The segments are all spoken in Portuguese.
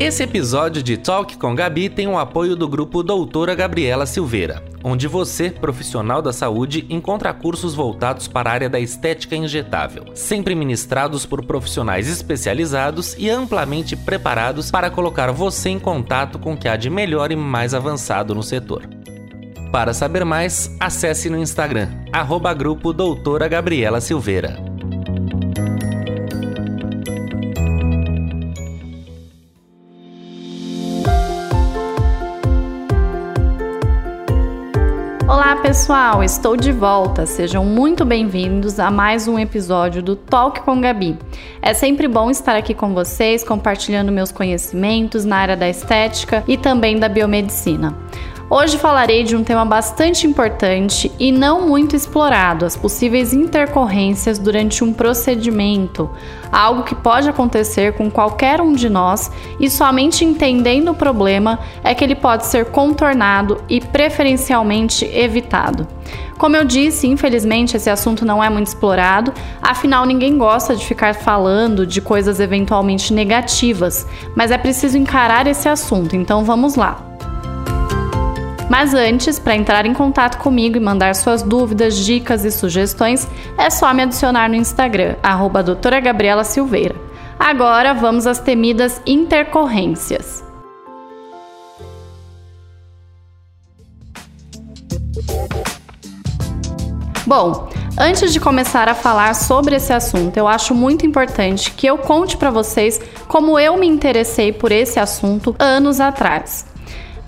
Esse episódio de Talk com Gabi tem o apoio do grupo Doutora Gabriela Silveira, onde você, profissional da saúde, encontra cursos voltados para a área da estética injetável, sempre ministrados por profissionais especializados e amplamente preparados para colocar você em contato com o que há de melhor e mais avançado no setor. Para saber mais, acesse no Instagram, arroba grupo Doutora Gabriela Silveira. Olá pessoal, estou de volta. Sejam muito bem-vindos a mais um episódio do Talk com Gabi. É sempre bom estar aqui com vocês, compartilhando meus conhecimentos na área da estética e também da biomedicina. Hoje falarei de um tema bastante importante e não muito explorado: as possíveis intercorrências durante um procedimento, algo que pode acontecer com qualquer um de nós e somente entendendo o problema é que ele pode ser contornado e preferencialmente evitado. Como eu disse, infelizmente esse assunto não é muito explorado, afinal ninguém gosta de ficar falando de coisas eventualmente negativas, mas é preciso encarar esse assunto, então vamos lá. Mas antes, para entrar em contato comigo e mandar suas dúvidas, dicas e sugestões, é só me adicionar no Instagram, arroba doutora Gabriela Silveira. Agora vamos às temidas intercorrências. Bom, antes de começar a falar sobre esse assunto, eu acho muito importante que eu conte para vocês como eu me interessei por esse assunto anos atrás.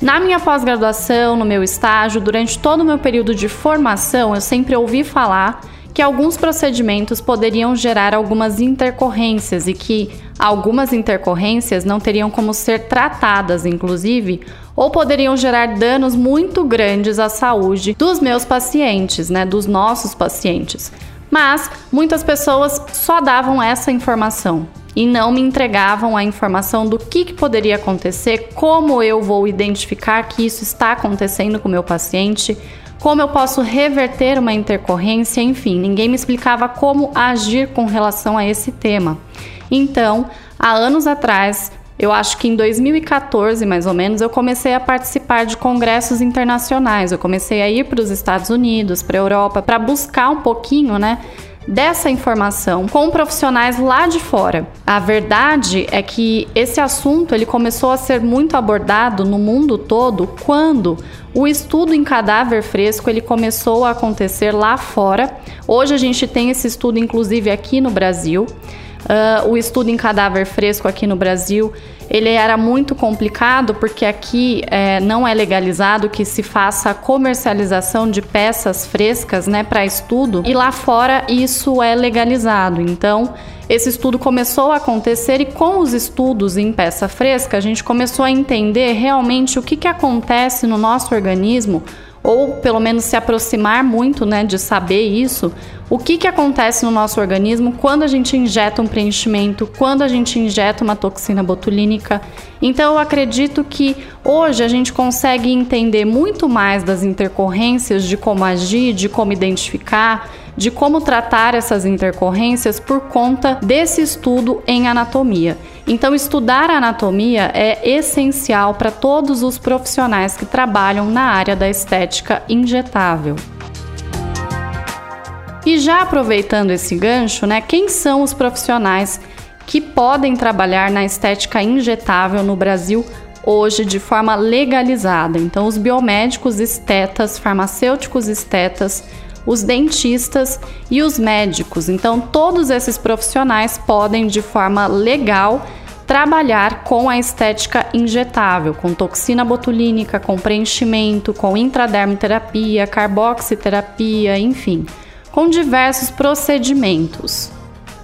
Na minha pós-graduação, no meu estágio, durante todo o meu período de formação, eu sempre ouvi falar que alguns procedimentos poderiam gerar algumas intercorrências e que algumas intercorrências não teriam como ser tratadas, inclusive, ou poderiam gerar danos muito grandes à saúde dos meus pacientes, né, dos nossos pacientes. Mas muitas pessoas só davam essa informação e não me entregavam a informação do que, que, poderia acontecer, como eu vou identificar que isso está acontecendo com o meu paciente, como eu posso reverter uma intercorrência, enfim, ninguém me explicava como agir com relação a esse tema. Então, há anos atrás, eu acho que em 2014, mais ou menos, eu comecei a participar de congressos internacionais. Eu comecei a ir para os Estados Unidos, para a Europa, para buscar um pouquinho, né? Dessa informação com profissionais lá de fora. A verdade é que esse assunto ele começou a ser muito abordado no mundo todo quando o estudo em cadáver fresco ele começou a acontecer lá fora. Hoje a gente tem esse estudo inclusive aqui no Brasil. Uh, o estudo em cadáver fresco aqui no Brasil ele era muito complicado porque aqui é, não é legalizado que se faça a comercialização de peças frescas né, para estudo e lá fora isso é legalizado. Então esse estudo começou a acontecer e com os estudos em peça fresca a gente começou a entender realmente o que, que acontece no nosso organismo ou pelo menos se aproximar muito né, de saber isso, o que, que acontece no nosso organismo quando a gente injeta um preenchimento, quando a gente injeta uma toxina botulínica. Então eu acredito que hoje a gente consegue entender muito mais das intercorrências, de como agir, de como identificar, de como tratar essas intercorrências por conta desse estudo em anatomia. Então, estudar anatomia é essencial para todos os profissionais que trabalham na área da estética injetável. E já aproveitando esse gancho, né, quem são os profissionais que podem trabalhar na estética injetável no Brasil hoje de forma legalizada? Então, os biomédicos estetas, farmacêuticos estetas, os dentistas e os médicos. Então, todos esses profissionais podem, de forma legal, trabalhar com a estética injetável, com toxina botulínica, com preenchimento, com intradermoterapia, carboxiterapia, enfim, com diversos procedimentos.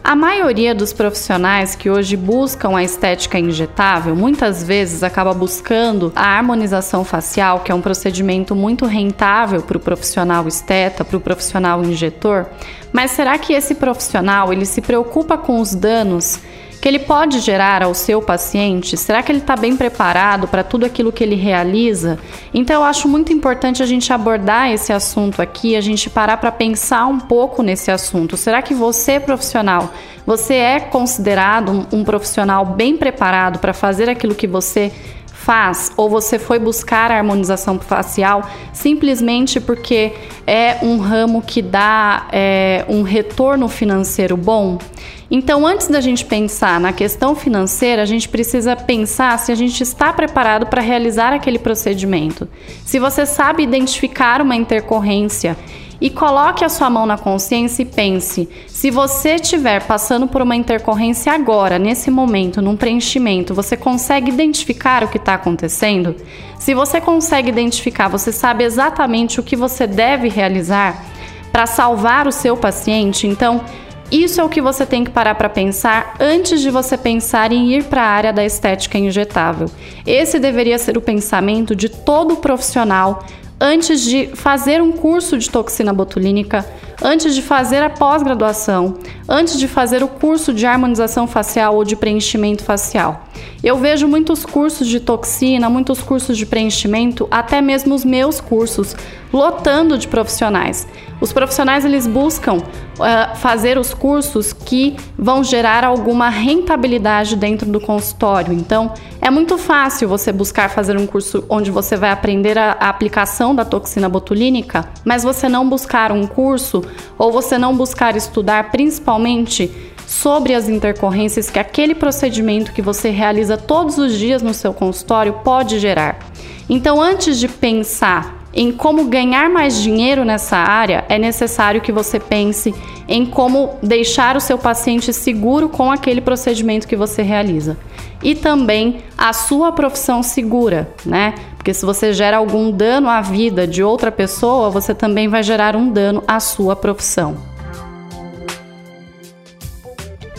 A maioria dos profissionais que hoje buscam a estética injetável muitas vezes acaba buscando a harmonização facial, que é um procedimento muito rentável para o profissional esteta, para o profissional injetor. Mas será que esse profissional ele se preocupa com os danos que ele pode gerar ao seu paciente? Será que ele está bem preparado para tudo aquilo que ele realiza? Então, eu acho muito importante a gente abordar esse assunto aqui, a gente parar para pensar um pouco nesse assunto. Será que você, profissional, você é considerado um, profissional bem preparado para fazer aquilo que você faz ou você foi buscar a harmonização facial simplesmente porque é um ramo que dá é, um retorno financeiro bom? Então, antes da gente pensar na questão financeira, a gente precisa pensar se a gente está preparado para realizar aquele procedimento. Se você sabe identificar uma intercorrência e coloque a sua mão na consciência e pense: se você estiver passando por uma intercorrência agora, nesse momento, num preenchimento, você consegue identificar o que está acontecendo? Se você consegue identificar, você sabe exatamente o que você deve realizar para salvar o seu paciente? Então, isso é o que você tem que parar para pensar antes de você pensar em ir para a área da estética injetável. Esse deveria ser o pensamento de todo profissional antes de fazer um curso de toxina botulínica, antes de fazer a pós-graduação, antes de fazer o curso de harmonização facial ou de preenchimento facial. Eu vejo muitos cursos de toxina, muitos cursos de preenchimento, até mesmo os meus cursos, lotando de profissionais. Os profissionais eles buscam uh, fazer os cursos que vão gerar alguma rentabilidade dentro do consultório. Então, é muito fácil você buscar fazer um curso onde você vai aprender a, a aplicação da toxina botulínica, mas você não buscar um curso ou você não buscar estudar principalmente sobre as intercorrências que aquele procedimento que você realiza todos os dias no seu consultório pode gerar. Então, antes de pensar em como ganhar mais dinheiro nessa área, é necessário que você pense em como deixar o seu paciente seguro com aquele procedimento que você realiza. E também a sua profissão segura, né? Porque se você gera algum dano à vida de outra pessoa, você também vai gerar um dano à sua profissão.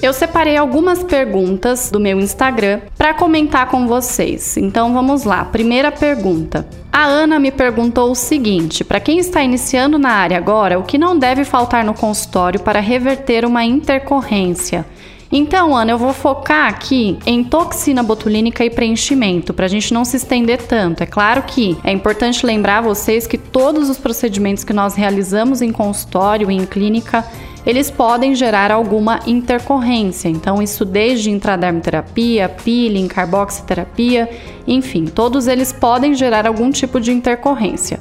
Eu separei algumas perguntas do meu Instagram para comentar com vocês. Então vamos lá. Primeira pergunta. A Ana me perguntou o seguinte: para quem está iniciando na área agora, o que não deve faltar no consultório para reverter uma intercorrência? Então, Ana, eu vou focar aqui em toxina botulínica e preenchimento, para a gente não se estender tanto. É claro que é importante lembrar vocês que todos os procedimentos que nós realizamos em consultório e em clínica eles podem gerar alguma intercorrência. Então, isso desde intradermoterapia, peeling, carboxiterapia, enfim, todos eles podem gerar algum tipo de intercorrência.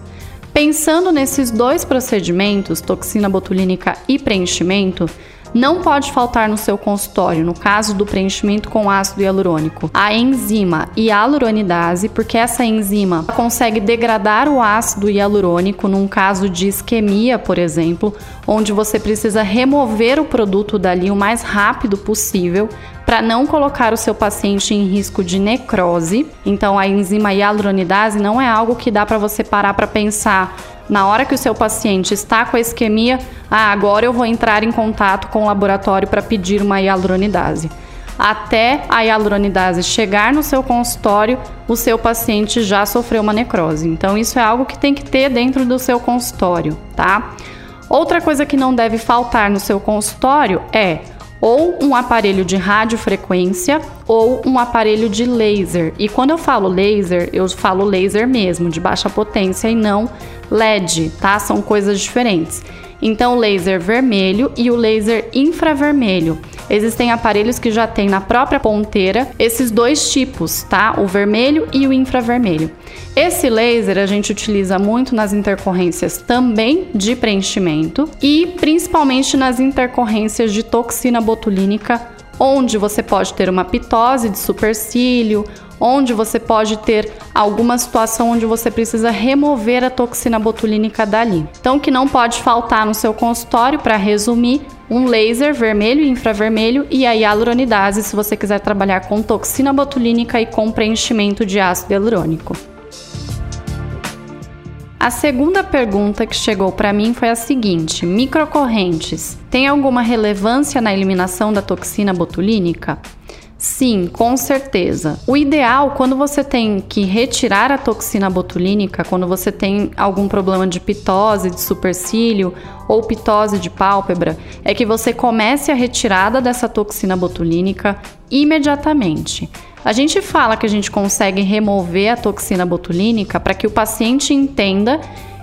Pensando nesses dois procedimentos, toxina botulínica e preenchimento, não pode faltar no seu consultório, no caso do preenchimento com ácido hialurônico, a enzima hialuronidase, porque essa enzima consegue degradar o ácido hialurônico num caso de isquemia, por exemplo, onde você precisa remover o produto dali o mais rápido possível para não colocar o seu paciente em risco de necrose. Então a enzima hialuronidase não é algo que dá para você parar para pensar na hora que o seu paciente está com a isquemia, ah, agora eu vou entrar em contato com o laboratório para pedir uma hialuronidase. Até a hialuronidase chegar no seu consultório, o seu paciente já sofreu uma necrose. Então, isso é algo que tem que ter dentro do seu consultório, tá? Outra coisa que não deve faltar no seu consultório é ou um aparelho de radiofrequência ou um aparelho de laser. E quando eu falo laser, eu falo laser mesmo, de baixa potência e não LED, tá? São coisas diferentes. Então, o laser vermelho e o laser infravermelho. Existem aparelhos que já têm na própria ponteira esses dois tipos, tá? O vermelho e o infravermelho. Esse laser a gente utiliza muito nas intercorrências também de preenchimento e principalmente nas intercorrências de toxina botulínica, onde você pode ter uma pitose de supercílio onde você pode ter alguma situação onde você precisa remover a toxina botulínica dali. Então, o que não pode faltar no seu consultório, para resumir, um laser vermelho e infravermelho e a hialuronidase se você quiser trabalhar com toxina botulínica e com preenchimento de ácido hialurônico. A segunda pergunta que chegou para mim foi a seguinte: microcorrentes tem alguma relevância na eliminação da toxina botulínica? Sim, com certeza. O ideal, quando você tem que retirar a toxina botulínica, quando você tem algum problema de pitose de supercílio ou pitose de pálpebra, é que você comece a retirada dessa toxina botulínica imediatamente. A gente fala que a gente consegue remover a toxina botulínica para que o paciente entenda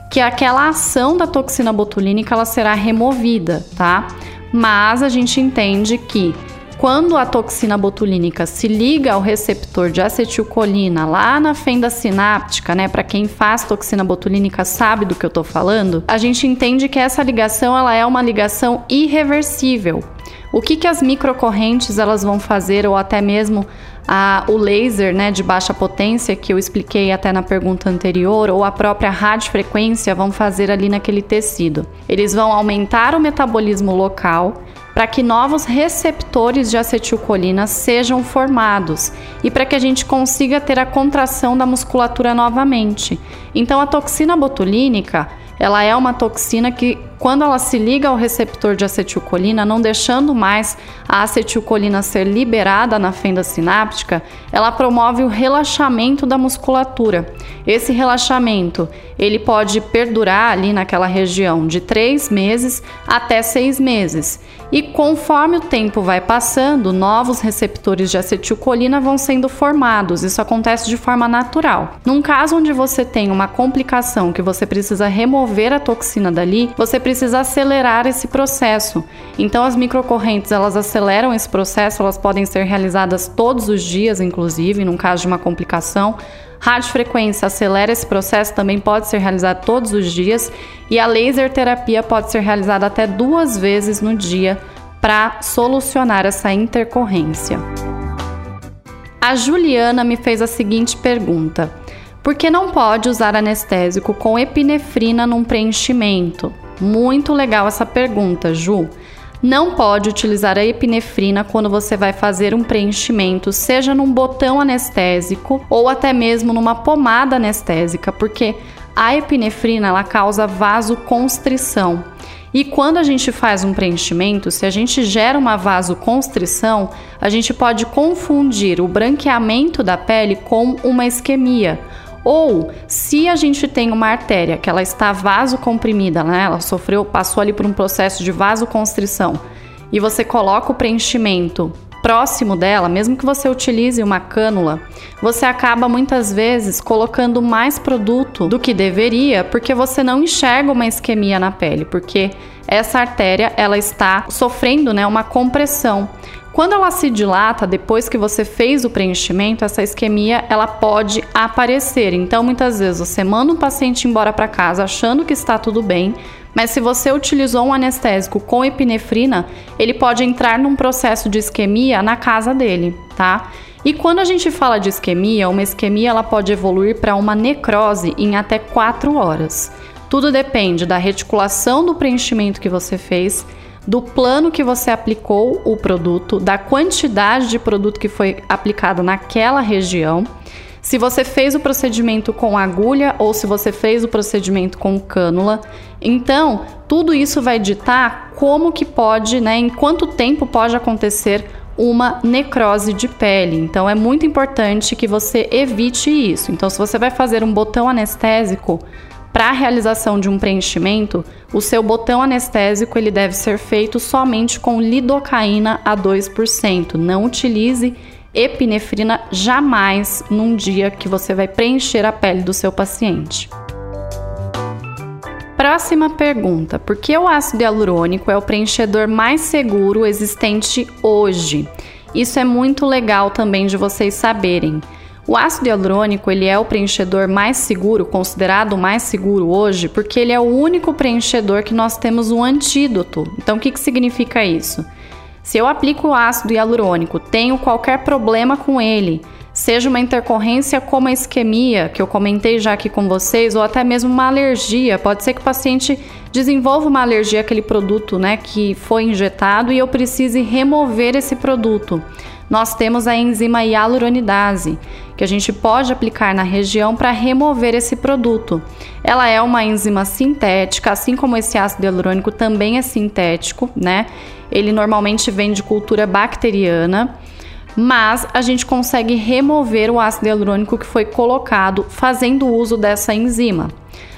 que aquela ação da toxina botulínica ela será removida, tá? Mas a gente entende que quando a toxina botulínica se liga ao receptor de acetilcolina lá na fenda sináptica, né, para quem faz toxina botulínica sabe do que eu estou falando, a gente entende que essa ligação ela é uma ligação irreversível. O que, que as microcorrentes elas vão fazer ou até mesmo a, o laser né, de baixa potência, que eu expliquei até na pergunta anterior, ou a própria radiofrequência vão fazer ali naquele tecido. Eles vão aumentar o metabolismo local, para que novos receptores de acetilcolina sejam formados e para que a gente consiga ter a contração da musculatura novamente. Então a toxina botulínica, ela é uma toxina que quando ela se liga ao receptor de acetilcolina, não deixando mais a acetilcolina ser liberada na fenda sináptica, ela promove o relaxamento da musculatura. Esse relaxamento ele pode perdurar ali naquela região de três meses até seis meses. E conforme o tempo vai passando, novos receptores de acetilcolina vão sendo formados. Isso acontece de forma natural. Num caso onde você tem uma complicação que você precisa remover a toxina dali, você precisa acelerar esse processo. Então as microcorrentes, elas aceleram esse processo, elas podem ser realizadas todos os dias, inclusive, num caso de uma complicação. Radiofrequência acelera esse processo, também pode ser realizado todos os dias, e a laser terapia pode ser realizada até duas vezes no dia para solucionar essa intercorrência. A Juliana me fez a seguinte pergunta: por que não pode usar anestésico com epinefrina num preenchimento? Muito legal essa pergunta, Ju. Não pode utilizar a epinefrina quando você vai fazer um preenchimento, seja num botão anestésico ou até mesmo numa pomada anestésica, porque a epinefrina ela causa vasoconstrição. E quando a gente faz um preenchimento, se a gente gera uma vasoconstrição, a gente pode confundir o branqueamento da pele com uma isquemia. Ou se a gente tem uma artéria que ela está vasocomprimida, né? Ela sofreu, passou ali por um processo de vasoconstrição e você coloca o preenchimento próximo dela, mesmo que você utilize uma cânula, você acaba muitas vezes colocando mais produto do que deveria, porque você não enxerga uma isquemia na pele, porque essa artéria ela está sofrendo, né, uma compressão. Quando ela se dilata depois que você fez o preenchimento, essa isquemia ela pode aparecer. Então, muitas vezes você manda um paciente embora para casa achando que está tudo bem, mas se você utilizou um anestésico com epinefrina, ele pode entrar num processo de isquemia na casa dele, tá? E quando a gente fala de isquemia, uma isquemia ela pode evoluir para uma necrose em até 4 horas. Tudo depende da reticulação do preenchimento que você fez do plano que você aplicou o produto, da quantidade de produto que foi aplicado naquela região, se você fez o procedimento com agulha ou se você fez o procedimento com cânula. Então, tudo isso vai ditar como que pode, né, em quanto tempo pode acontecer uma necrose de pele. Então é muito importante que você evite isso. Então, se você vai fazer um botão anestésico, para a realização de um preenchimento, o seu botão anestésico ele deve ser feito somente com lidocaína a 2%. Não utilize epinefrina jamais num dia que você vai preencher a pele do seu paciente. Próxima pergunta: por que o ácido hialurônico é o preenchedor mais seguro existente hoje? Isso é muito legal também de vocês saberem. O ácido hialurônico ele é o preenchedor mais seguro, considerado mais seguro hoje, porque ele é o único preenchedor que nós temos um antídoto. Então, o que, que significa isso? Se eu aplico o ácido hialurônico, tenho qualquer problema com ele, seja uma intercorrência como a isquemia, que eu comentei já aqui com vocês, ou até mesmo uma alergia, pode ser que o paciente desenvolva uma alergia àquele produto né, que foi injetado e eu precise remover esse produto. Nós temos a enzima hialuronidase, que a gente pode aplicar na região para remover esse produto. Ela é uma enzima sintética, assim como esse ácido hialurônico também é sintético, né? Ele normalmente vem de cultura bacteriana, mas a gente consegue remover o ácido hialurônico que foi colocado fazendo uso dessa enzima.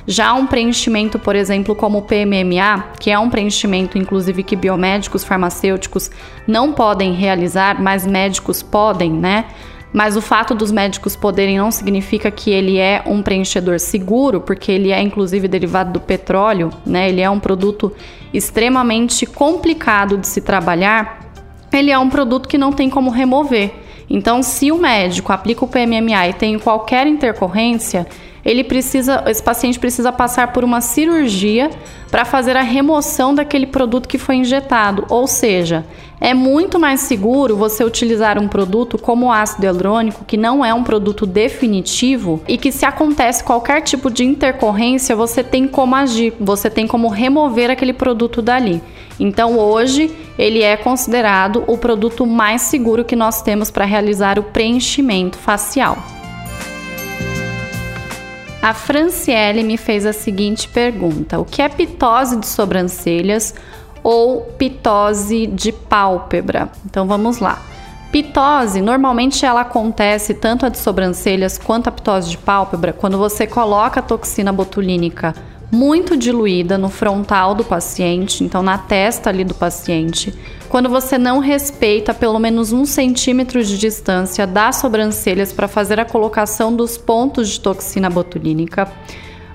Já um preenchimento, por exemplo, como o PMMA, que é um preenchimento inclusive que biomédicos farmacêuticos não podem realizar, mas médicos podem, né? Mas o fato dos médicos poderem não significa que ele é um preenchedor seguro, porque ele é inclusive derivado do petróleo, né? Ele é um produto extremamente complicado de se trabalhar. Ele é um produto que não tem como remover. Então, se o médico aplica o PMMA e tem qualquer intercorrência, ele precisa, esse paciente precisa passar por uma cirurgia para fazer a remoção daquele produto que foi injetado. Ou seja, é muito mais seguro você utilizar um produto como o ácido hialurônico, que não é um produto definitivo e que se acontece qualquer tipo de intercorrência, você tem como agir, você tem como remover aquele produto dali. Então, hoje, ele é considerado o produto mais seguro que nós temos para realizar o preenchimento facial. A Franciele me fez a seguinte pergunta: O que é pitose de sobrancelhas ou pitose de pálpebra? Então vamos lá. Pitose, normalmente ela acontece tanto a de sobrancelhas quanto a pitose de pálpebra quando você coloca a toxina botulínica muito diluída no frontal do paciente, então na testa ali do paciente, quando você não respeita pelo menos um centímetro de distância das sobrancelhas para fazer a colocação dos pontos de toxina botulínica,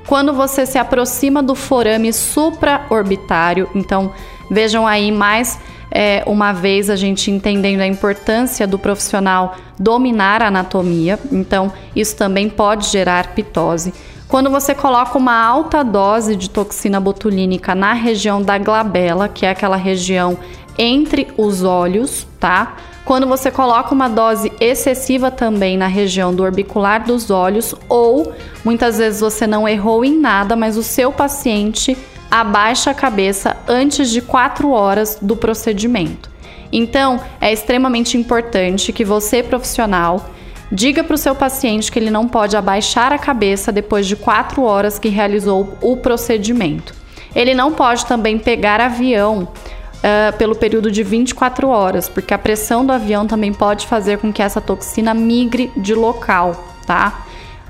quando você se aproxima do forame supraorbitário, então vejam aí mais é, uma vez a gente entendendo a importância do profissional dominar a anatomia, então isso também pode gerar pitose. Quando você coloca uma alta dose de toxina botulínica na região da glabela, que é aquela região entre os olhos, tá? Quando você coloca uma dose excessiva também na região do orbicular dos olhos, ou muitas vezes você não errou em nada, mas o seu paciente abaixa a cabeça antes de 4 horas do procedimento. Então, é extremamente importante que você, profissional, Diga para o seu paciente que ele não pode abaixar a cabeça depois de quatro horas que realizou o procedimento. Ele não pode também pegar avião uh, pelo período de 24 horas, porque a pressão do avião também pode fazer com que essa toxina migre de local, tá?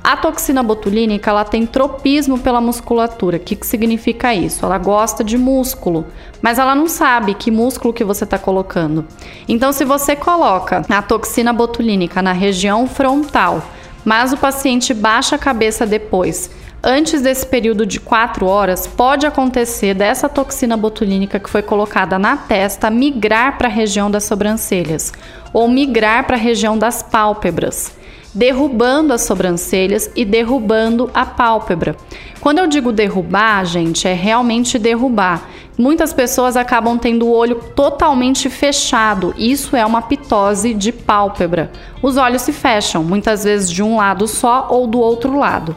A toxina botulínica ela tem tropismo pela musculatura. O que, que significa isso? Ela gosta de músculo, mas ela não sabe que músculo que você está colocando. Então, se você coloca a toxina botulínica na região frontal, mas o paciente baixa a cabeça depois, antes desse período de 4 horas, pode acontecer dessa toxina botulínica que foi colocada na testa migrar para a região das sobrancelhas ou migrar para a região das pálpebras derrubando as sobrancelhas e derrubando a pálpebra. Quando eu digo derrubar, gente, é realmente derrubar. Muitas pessoas acabam tendo o olho totalmente fechado. Isso é uma pitose de pálpebra. Os olhos se fecham, muitas vezes de um lado só ou do outro lado.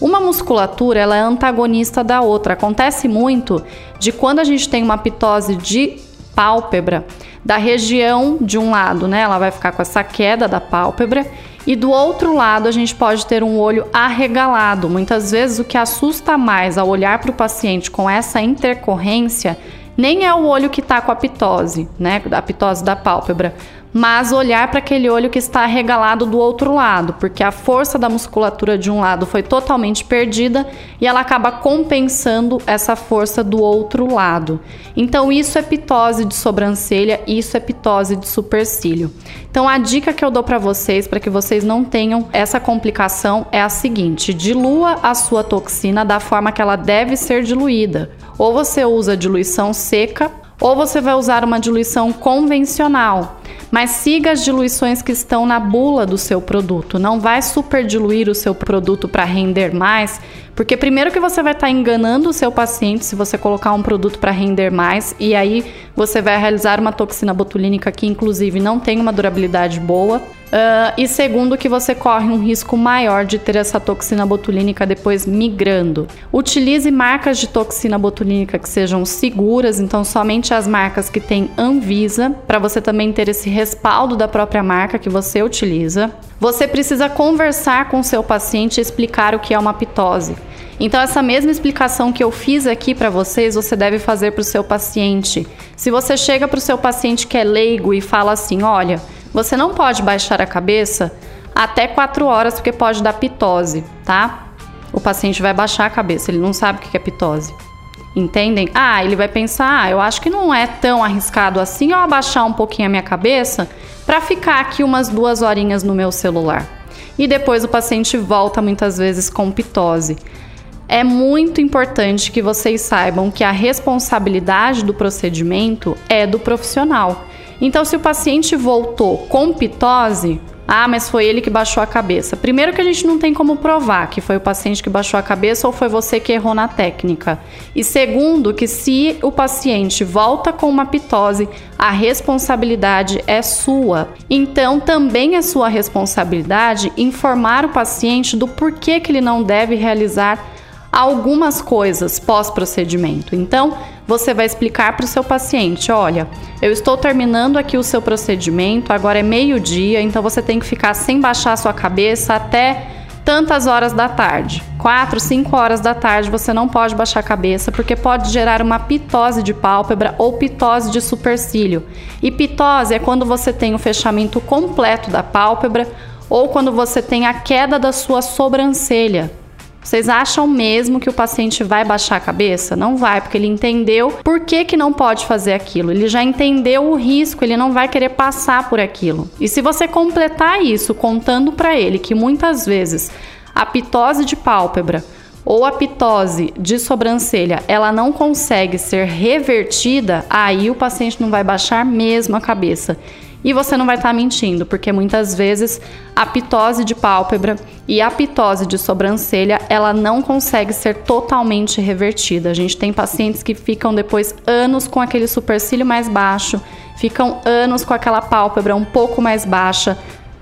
Uma musculatura ela é antagonista da outra. Acontece muito de quando a gente tem uma pitose de pálpebra, da região de um lado, né? Ela vai ficar com essa queda da pálpebra e do outro lado, a gente pode ter um olho arregalado. Muitas vezes, o que assusta mais ao olhar para o paciente com essa intercorrência nem é o olho que está com a pitose, né? A pitose da pálpebra, mas olhar para aquele olho que está regalado do outro lado, porque a força da musculatura de um lado foi totalmente perdida e ela acaba compensando essa força do outro lado. Então, isso é pitose de sobrancelha, isso é pitose de supercílio. Então, a dica que eu dou para vocês, para que vocês não tenham essa complicação, é a seguinte: dilua a sua toxina da forma que ela deve ser diluída. Ou você usa diluição seca, ou você vai usar uma diluição convencional mas siga as diluições que estão na bula do seu produto. Não vai super diluir o seu produto para render mais, Porque primeiro que você vai estar tá enganando o seu paciente se você colocar um produto para render mais e aí você vai realizar uma toxina botulínica que inclusive não tem uma durabilidade boa. Uh, e segundo, que você corre um risco maior de ter essa toxina botulínica depois migrando. Utilize marcas de toxina botulínica que sejam seguras, então somente as marcas que têm Anvisa, para você também ter esse respaldo da própria marca que você utiliza. Você precisa conversar com seu paciente e explicar o que é uma pitose. Então, essa mesma explicação que eu fiz aqui para vocês, você deve fazer para o seu paciente. Se você chega para o seu paciente que é leigo e fala assim: olha, você não pode baixar a cabeça até 4 horas porque pode dar pitose, tá? O paciente vai baixar a cabeça, ele não sabe o que é pitose. Entendem? Ah, ele vai pensar: ah, eu acho que não é tão arriscado assim eu abaixar um pouquinho a minha cabeça para ficar aqui umas duas horinhas no meu celular. E depois o paciente volta muitas vezes com pitose. É muito importante que vocês saibam que a responsabilidade do procedimento é do profissional. Então, se o paciente voltou com pitose, ah, mas foi ele que baixou a cabeça. Primeiro que a gente não tem como provar que foi o paciente que baixou a cabeça ou foi você que errou na técnica. E segundo, que se o paciente volta com uma pitose, a responsabilidade é sua. Então, também é sua responsabilidade informar o paciente do porquê que ele não deve realizar algumas coisas pós-procedimento. Então, você vai explicar para o seu paciente: olha, eu estou terminando aqui o seu procedimento, agora é meio-dia, então você tem que ficar sem baixar a sua cabeça até tantas horas da tarde. 4, 5 horas da tarde você não pode baixar a cabeça porque pode gerar uma pitose de pálpebra ou pitose de supercílio. E pitose é quando você tem o fechamento completo da pálpebra ou quando você tem a queda da sua sobrancelha. Vocês acham mesmo que o paciente vai baixar a cabeça? Não vai, porque ele entendeu por que, que não pode fazer aquilo. Ele já entendeu o risco, ele não vai querer passar por aquilo. E se você completar isso contando para ele que muitas vezes a pitose de pálpebra ou a pitose de sobrancelha, ela não consegue ser revertida, aí o paciente não vai baixar mesmo a cabeça. E você não vai estar tá mentindo, porque muitas vezes a pitose de pálpebra e a pitose de sobrancelha, ela não consegue ser totalmente revertida. A gente tem pacientes que ficam depois anos com aquele supercílio mais baixo, ficam anos com aquela pálpebra um pouco mais baixa,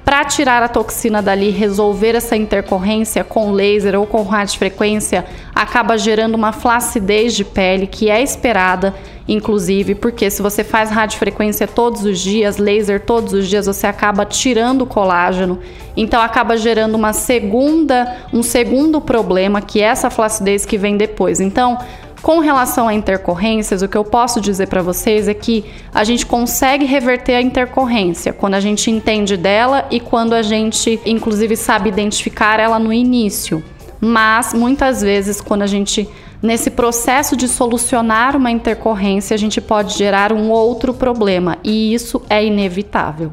para tirar a toxina dali, resolver essa intercorrência com laser ou com radiofrequência, acaba gerando uma flacidez de pele que é esperada, inclusive, porque se você faz radiofrequência todos os dias, laser todos os dias, você acaba tirando o colágeno, então acaba gerando uma segunda, um segundo problema, que é essa flacidez que vem depois. Então, com relação a intercorrências, o que eu posso dizer para vocês é que a gente consegue reverter a intercorrência quando a gente entende dela e quando a gente, inclusive, sabe identificar ela no início. Mas muitas vezes, quando a gente Nesse processo de solucionar uma intercorrência, a gente pode gerar um outro problema e isso é inevitável.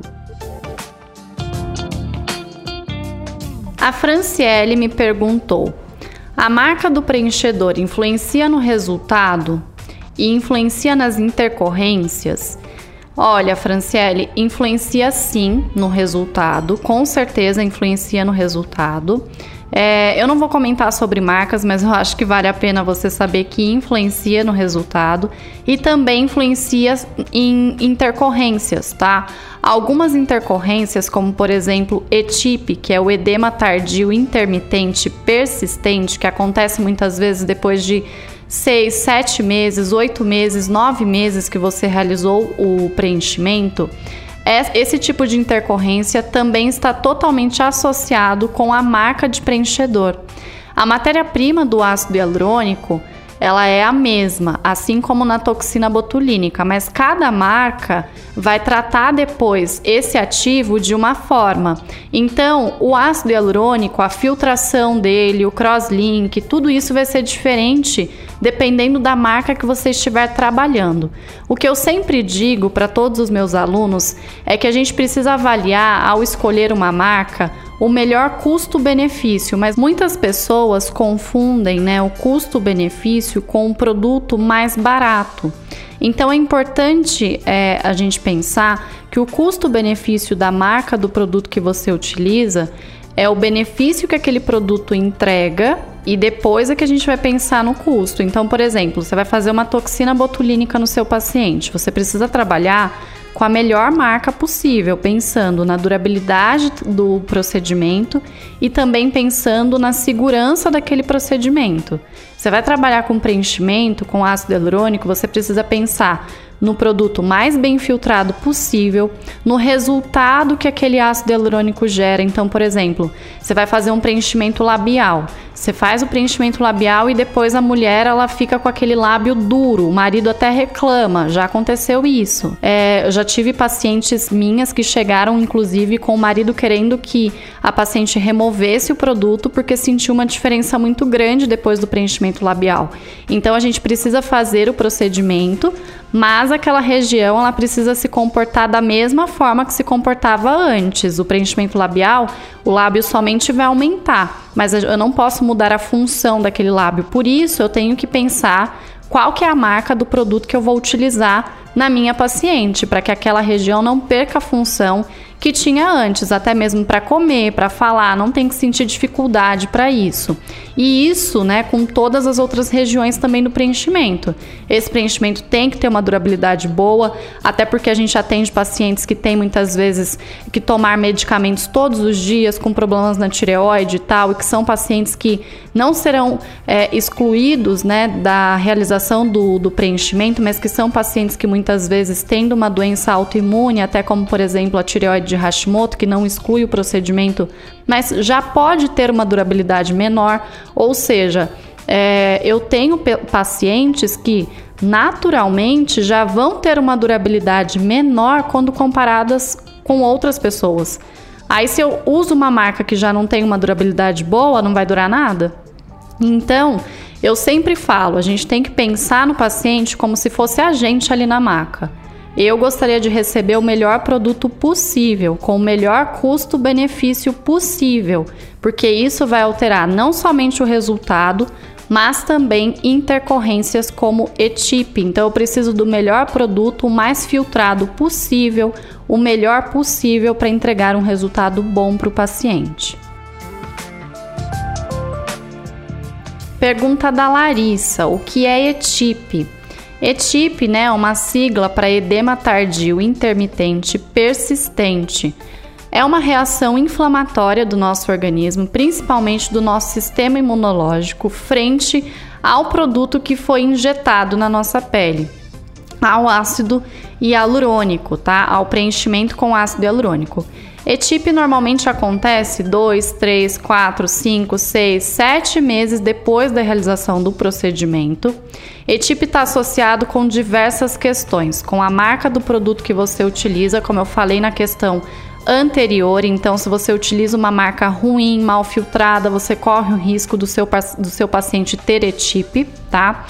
A Franciele me perguntou: a marca do preenchedor influencia no resultado e influencia nas intercorrências? Olha, Franciele, influencia sim no resultado, com certeza influencia no resultado. É, eu não vou comentar sobre marcas, mas eu acho que vale a pena você saber que influencia no resultado e também influencia em intercorrências, tá? Algumas intercorrências, como por exemplo ETIP, que é o edema tardio intermitente persistente, que acontece muitas vezes depois de seis, sete meses, oito meses, nove meses que você realizou o preenchimento esse tipo de intercorrência também está totalmente associado com a marca de preenchedor. A matéria-prima do ácido hialurônico ela é a mesma, assim como na toxina botulínica, mas cada marca vai tratar depois esse ativo de uma forma. Então, o ácido hialurônico, a filtração dele, o crosslink, tudo isso vai ser diferente dependendo da marca que você estiver trabalhando. O que eu sempre digo para todos os meus alunos é que a gente precisa avaliar ao escolher uma marca o melhor custo-benefício, mas muitas pessoas confundem né, o custo-benefício com um produto mais barato. Então é importante é, a gente pensar que o custo-benefício da marca do produto que você utiliza é o benefício que aquele produto entrega E depois é que a gente vai pensar no custo. Então, por exemplo, você vai fazer uma toxina botulínica no seu paciente. Você precisa trabalhar com a melhor marca possível, pensando na durabilidade do procedimento e também pensando na segurança daquele procedimento. Você vai trabalhar com preenchimento, com ácido hialurônico, você precisa pensar no produto mais bem filtrado possível, no resultado que aquele ácido hialurônico gera. Então, por exemplo, você vai fazer um preenchimento labial. Você faz o preenchimento labial e depois a mulher ela fica com aquele lábio duro. O marido até reclama. Já aconteceu isso. É, eu já tive pacientes minhas que chegaram, inclusive, com o marido querendo que a paciente removesse o produto porque sentiu uma diferença muito grande depois do preenchimento labial. Então a gente precisa fazer o procedimento, mas aquela região ela precisa se comportar da mesma forma que se comportava antes. O preenchimento labial, o lábio somente vai aumentar, mas eu não posso mudar a função daquele lábio. Por isso, eu tenho que pensar qual que é a marca do produto que eu vou utilizar na minha paciente, para que aquela região não perca a função que tinha antes, até mesmo para comer, para falar, não tem que sentir dificuldade para isso. E isso, né, com todas as outras regiões também do preenchimento. Esse preenchimento tem que ter uma durabilidade boa, até porque a gente atende pacientes que têm muitas vezes que tomar medicamentos todos os dias com problemas na tireoide e tal, e que são pacientes que não serão é, excluídos, né, da realização do, do preenchimento, mas que são pacientes que muitas vezes tendo uma doença autoimune, até como por exemplo a tireoide de Hashimoto, que não exclui o procedimento, mas já pode ter uma durabilidade menor, ou seja, é, eu tenho pacientes que naturalmente já vão ter uma durabilidade menor quando comparadas com outras pessoas. Aí, se eu uso uma marca que já não tem uma durabilidade boa, não vai durar nada. Então, eu sempre falo, a gente tem que pensar no paciente como se fosse a gente ali na maca. Eu gostaria de receber o melhor produto possível, com o melhor custo-benefício possível, porque isso vai alterar não somente o resultado, mas também intercorrências como ETIP. Então eu preciso do melhor produto, o mais filtrado possível, o melhor possível para entregar um resultado bom para o paciente. Pergunta da Larissa: o que é ETIP? ETIP né, é uma sigla para edema tardio intermitente persistente. É uma reação inflamatória do nosso organismo, principalmente do nosso sistema imunológico, frente ao produto que foi injetado na nossa pele, ao ácido hialurônico, tá? Ao preenchimento com ácido hialurônico. ETIP normalmente acontece 2, 3, 4, 5, 6, 7 meses depois da realização do procedimento. ETIP está associado com diversas questões, com a marca do produto que você utiliza, como eu falei na questão anterior. Então, se você utiliza uma marca ruim, mal filtrada, você corre o risco do seu, do seu paciente ter ETIP, tá?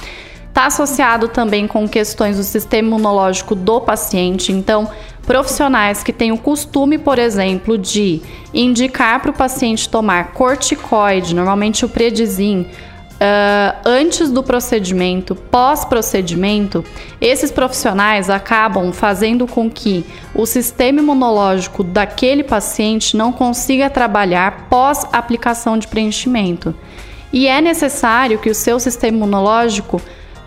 Está associado também com questões do sistema imunológico do paciente. Então, profissionais que têm o costume, por exemplo, de indicar para o paciente tomar corticoide, normalmente o predizin, Uh, antes do procedimento, pós-procedimento, esses profissionais acabam fazendo com que o sistema imunológico daquele paciente não consiga trabalhar pós-aplicação de preenchimento. E é necessário que o seu sistema imunológico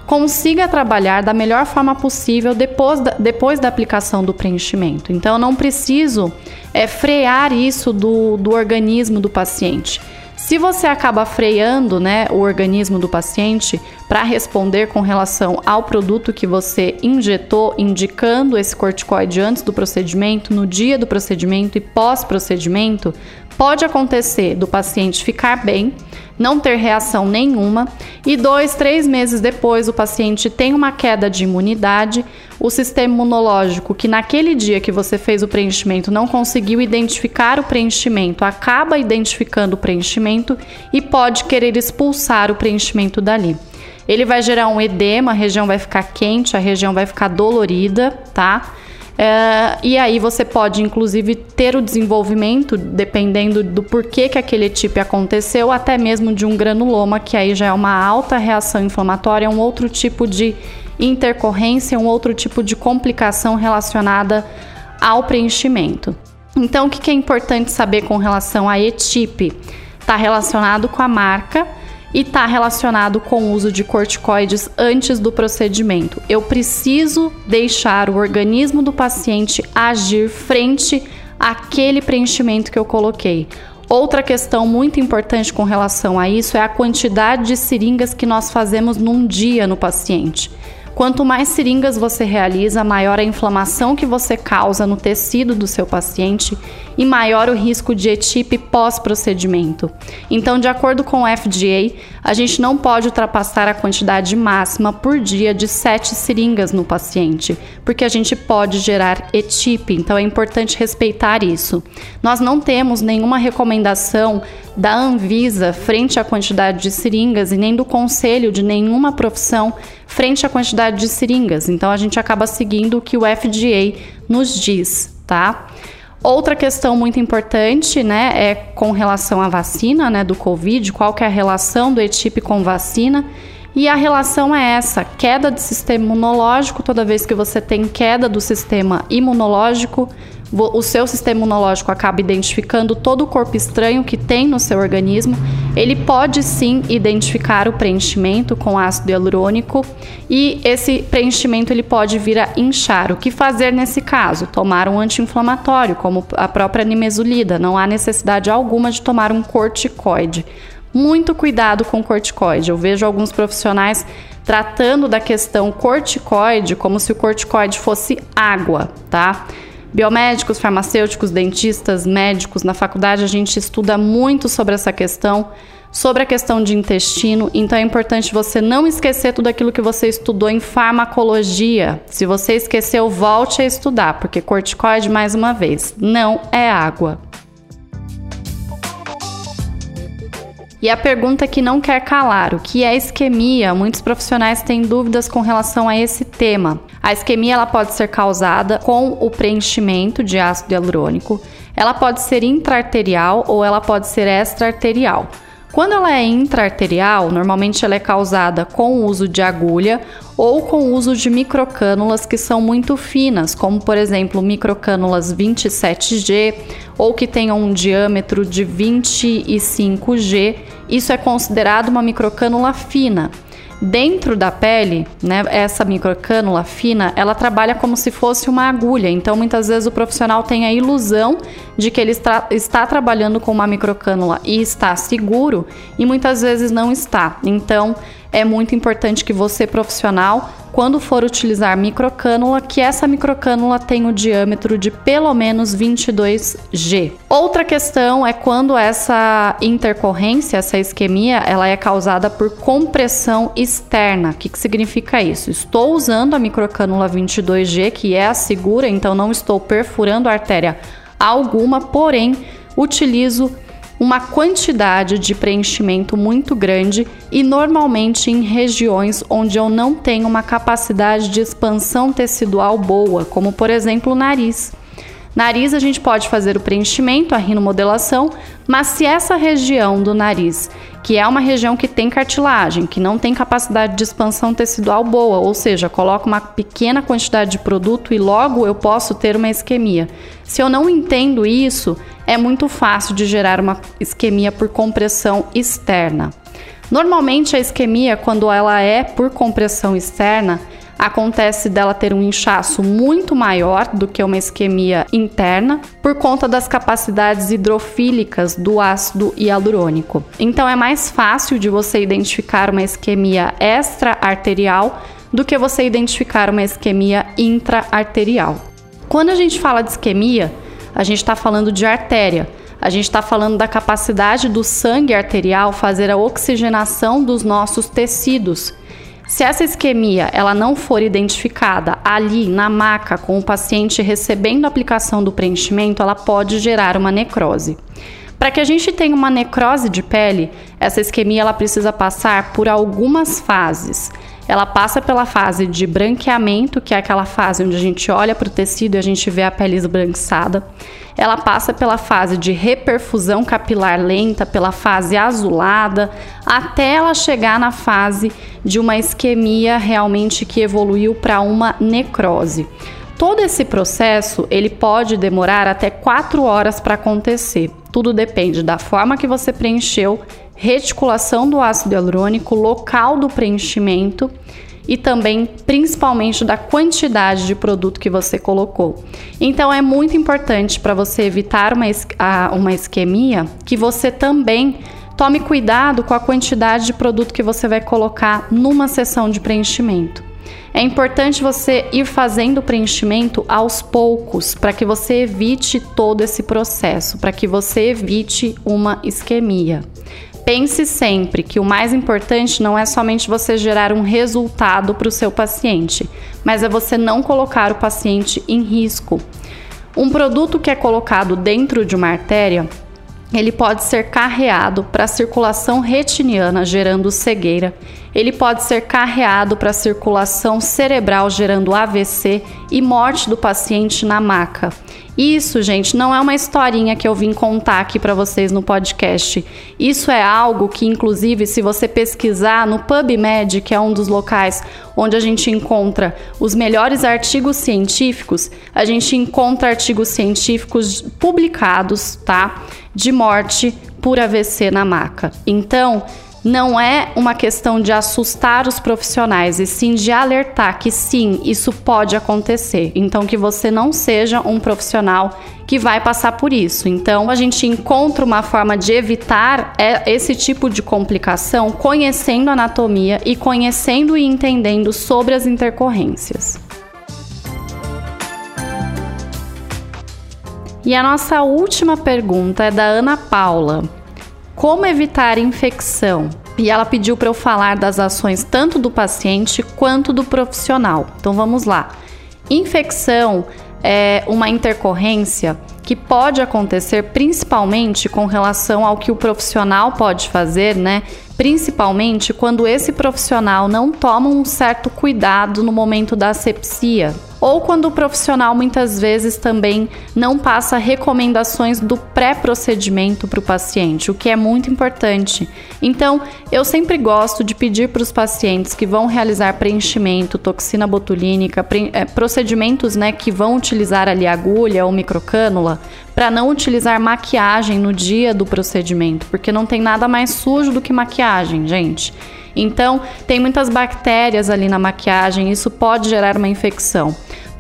consiga trabalhar da melhor forma possível depois da, depois da aplicação do preenchimento. Então, eu não preciso é, frear isso do, do organismo do paciente. Se você acaba freando né, o organismo do paciente para responder com relação ao produto que você injetou, indicando esse corticoide antes do procedimento, no dia do procedimento e pós-procedimento, pode acontecer do paciente ficar bem, não ter reação nenhuma e dois, três meses depois o paciente tem uma queda de imunidade, o sistema imunológico que naquele dia que você fez o preenchimento não conseguiu identificar o preenchimento, acaba identificando o preenchimento e pode querer expulsar o preenchimento dali. Ele vai gerar um edema, a região vai ficar quente, a região vai ficar dolorida, tá? É, e aí você pode, inclusive, ter o desenvolvimento, dependendo do porquê que aquele tipo aconteceu, até mesmo de um granuloma, que aí já é uma alta reação inflamatória, um outro tipo de intercorrência, um outro tipo de complicação relacionada ao preenchimento. Então, o que é importante saber com relação a ETIP? Está relacionado com a marca e está relacionado com o uso de corticoides antes do procedimento. Eu preciso deixar o organismo do paciente agir frente àquele preenchimento que eu coloquei. Outra questão muito importante com relação a isso é a quantidade de seringas que nós fazemos num dia no paciente. Quanto mais seringas você realiza, maior a inflamação que você causa no tecido do seu paciente e maior o risco de ETIP pós-procedimento. Então, de acordo com o FDA, a gente não pode ultrapassar a quantidade máxima por dia de 7 seringas no paciente, porque a gente pode gerar ETIP, então é importante respeitar isso. Nós não temos nenhuma recomendação da Anvisa frente à quantidade de seringas e nem do conselho de nenhuma profissão frente à quantidade de seringas. Então a gente acaba seguindo o que o FDA nos diz, tá? Outra questão muito importante, né, é com relação à vacina, né, do Covid, qual que é a relação do ETIP com vacina? E a relação é essa: queda do sistema imunológico, toda vez que você tem queda do sistema imunológico, o seu sistema imunológico acaba identificando todo o corpo estranho que tem no seu organismo, ele pode sim identificar o preenchimento com ácido hialurônico e esse preenchimento ele pode vir a inchar. O que fazer nesse caso? Tomar um anti-inflamatório, como a própria nimesulida. Não há necessidade alguma de tomar um corticoide. Muito cuidado com corticoide. Eu vejo alguns profissionais tratando da questão corticoide como se o corticoide fosse água, tá? Biomédicos, farmacêuticos, dentistas, médicos, na faculdade a gente estuda muito sobre essa questão, sobre a questão de intestino, então é importante você não esquecer tudo aquilo que você estudou em farmacologia. Se você esqueceu, volte a estudar, porque corticoide, mais uma vez, não é água. E a pergunta que não quer calar, o que é isquemia? Muitos profissionais têm dúvidas com relação a esse tema. A isquemia ela pode ser causada com o preenchimento de ácido hialurônico. Ela pode ser intraarterial ou ela pode ser extraarterial. Quando ela é intraarterial, normalmente ela é causada com o uso de agulha ou com o uso de microcânulas que são muito finas, como por exemplo microcânulas 27G ou que tenham um diâmetro de 25G. Isso é considerado uma microcânula fina. Dentro da pele, né, essa microcânula fina, ela trabalha como se fosse uma agulha. Então, muitas vezes o profissional tem a ilusão de que ele está, está trabalhando com uma microcânula e está seguro, e muitas vezes não está. Então, é muito importante que você, profissional, quando for utilizar microcânula, que essa microcânula tenha o diâmetro de pelo menos 22 G. Outra questão é quando essa intercorrência, essa isquemia, ela é causada por compressão externa. O que, que significa isso? Estou usando a microcânula 22G, que é a segura, então não estou perfurando a artéria alguma, porém utilizo uma quantidade de preenchimento muito grande e normalmente em regiões onde eu não tenho uma capacidade de expansão tecidual boa, como por exemplo o nariz. Nariz a gente pode fazer o preenchimento, a rinomodelação, mas se essa região do nariz, que é uma região que tem cartilagem, que não tem capacidade de expansão tecidual boa, ou seja, coloco uma pequena quantidade de produto e logo eu posso ter uma isquemia. Se eu não entendo isso, é muito fácil de gerar uma isquemia por compressão externa. Normalmente a isquemia, quando ela é por compressão externa, acontece dela ter um inchaço muito maior do que uma isquemia interna por conta das capacidades hidrofílicas do ácido hialurônico. Então é mais fácil de você identificar uma isquemia extra-arterial do que você identificar uma isquemia intra-arterial. Quando a gente fala de isquemia, a gente está falando de artéria. A gente está falando da capacidade do sangue arterial fazer a oxigenação dos nossos tecidos se essa isquemia ela não for identificada ali na maca com o paciente recebendo a aplicação do preenchimento, ela pode gerar uma necrose. Para que a gente tenha uma necrose de pele, essa isquemia ela precisa passar por algumas fases. Ela passa pela fase de branqueamento, que é aquela fase onde a gente olha para o tecido e a gente vê a pele esbranquiçada. Ela passa pela fase de reperfusão capilar lenta, pela fase azulada, até ela chegar na fase de uma isquemia realmente que evoluiu para uma necrose. Todo esse processo ele pode demorar até 4 horas para acontecer. Tudo depende da forma que você preencheu reticulação do ácido hialurônico, local do preenchimento e também principalmente da quantidade de produto que você colocou. Então é muito importante para você evitar uma, uma isquemia que você também tome cuidado com a quantidade de produto que você vai colocar numa sessão de preenchimento. É importante você ir fazendo o preenchimento aos poucos para que você evite todo esse processo, para que você evite uma isquemia. Pense sempre que o mais importante não é somente você gerar um resultado para o seu paciente, mas é você não colocar o paciente em risco. Um produto que é colocado dentro de uma artéria, ele pode ser carreado para a circulação retiniana, gerando cegueira. Ele pode ser carreado para a circulação cerebral, gerando AVC e morte do paciente na maca. Isso, gente, não é uma historinha que eu vim contar aqui para vocês no podcast. Isso é algo que, inclusive, se você pesquisar no PubMed, que é um dos locais onde a gente encontra os melhores artigos científicos, a gente encontra artigos científicos publicados, tá? De morte por AVC na maca. Então, não é uma questão de assustar os profissionais, e sim de alertar que sim, isso pode acontecer. Então, que você não seja um profissional que vai passar por isso. Então, a gente encontra uma forma de evitar é, esse tipo de complicação conhecendo a anatomia e conhecendo e entendendo sobre as intercorrências. E a nossa última pergunta é da Ana Paula. Como evitar infecção? E ela pediu para eu falar das ações tanto do paciente quanto do profissional. Então vamos lá. Infecção é uma intercorrência que pode acontecer principalmente com relação ao que o profissional pode fazer, né? Principalmente quando esse profissional não toma um certo cuidado no momento da asepsia, ou quando o profissional muitas vezes também não passa recomendações do pré-procedimento para o paciente, o que é muito importante. Então, eu sempre gosto de pedir para os pacientes que vão realizar preenchimento, toxina botulínica, é, procedimentos né, que vão utilizar ali agulha ou microcânula, para não utilizar maquiagem no dia do procedimento, porque não tem nada mais sujo do que maquiagem, gente. Então, tem muitas bactérias ali na maquiagem, isso pode gerar uma infecção.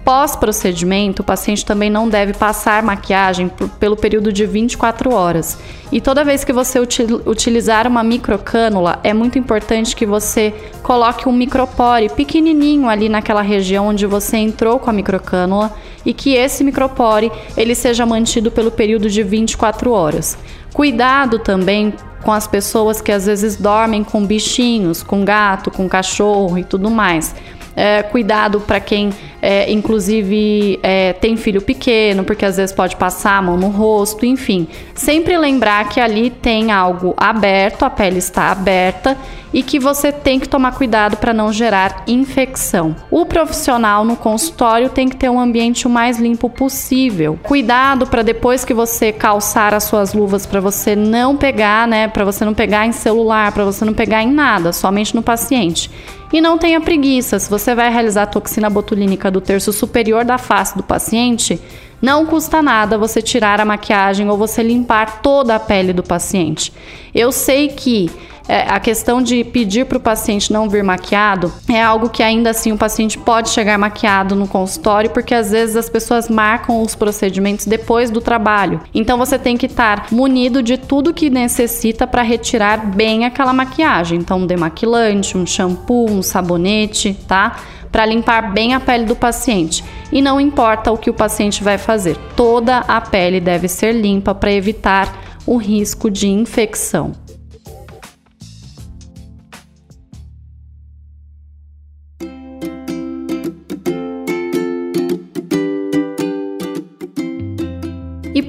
Pós-procedimento, o paciente também não deve passar maquiagem por, pelo período de 24 horas. E toda vez que você util, utilizar uma microcânula, é muito importante que você coloque um micropore pequenininho ali naquela região onde você entrou com a microcânula e que esse micropore ele seja mantido pelo período de 24 horas. Cuidado também com as pessoas que às vezes dormem com bichinhos, com gato, com cachorro e tudo mais. É, cuidado para quem, é, inclusive, é, tem filho pequeno, porque às vezes pode passar a mão no rosto, enfim. Sempre lembrar que ali tem algo aberto, a pele está aberta e que você tem que tomar cuidado para não gerar infecção. O profissional no consultório tem que ter um ambiente o mais limpo possível. Cuidado para depois que você calçar as suas luvas para você não pegar, né, para você não pegar em celular, para você não pegar em nada, somente no paciente. E não tenha preguiça, se você vai realizar a toxina botulínica do terço superior da face do paciente, não custa nada você tirar a maquiagem ou você limpar toda a pele do paciente. Eu sei que é, a questão de pedir para o paciente não vir maquiado é algo que ainda assim o paciente pode chegar maquiado no consultório, porque às vezes as pessoas marcam os procedimentos depois do trabalho. Então você tem que estar munido de tudo que necessita para retirar bem aquela maquiagem. Então, um demaquilante, um shampoo, um sabonete, tá? Para limpar bem a pele do paciente. E não importa o que o paciente vai fazer, toda a pele deve ser limpa para evitar o risco de infecção.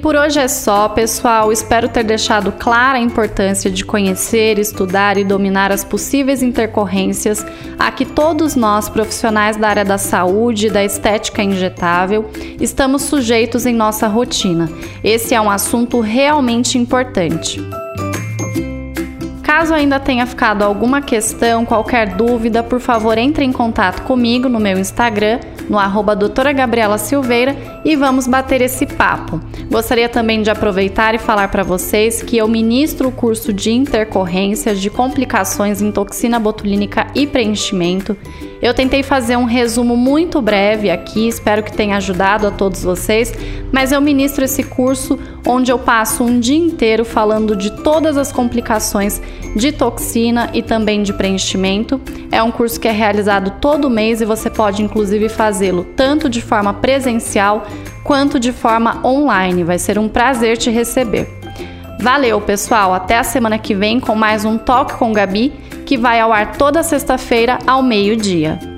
Por hoje é só, pessoal. Espero ter deixado clara a importância de conhecer, estudar e dominar as possíveis intercorrências a que todos nós, profissionais da área da saúde e da estética injetável, estamos sujeitos em nossa rotina. Esse é um assunto realmente importante. Caso ainda tenha ficado alguma questão, qualquer dúvida, por favor entre em contato comigo no meu Instagram, no arroba doutora Gabriela Silveira e vamos bater esse papo. Gostaria também de aproveitar e falar para vocês que eu ministro o curso de intercorrências de complicações em toxina botulínica e preenchimento. Eu tentei fazer um resumo muito breve aqui, espero que tenha ajudado a todos vocês, mas eu ministro esse curso onde eu passo um dia inteiro falando de todas as complicações de toxina e também de preenchimento. É um curso que é realizado todo mês e você pode inclusive fazê-lo tanto de forma presencial quanto de forma online. Vai ser um prazer te receber. Valeu, pessoal! Até a semana que vem com mais um Toque com Gabi, que vai ao ar toda sexta-feira ao meio-dia.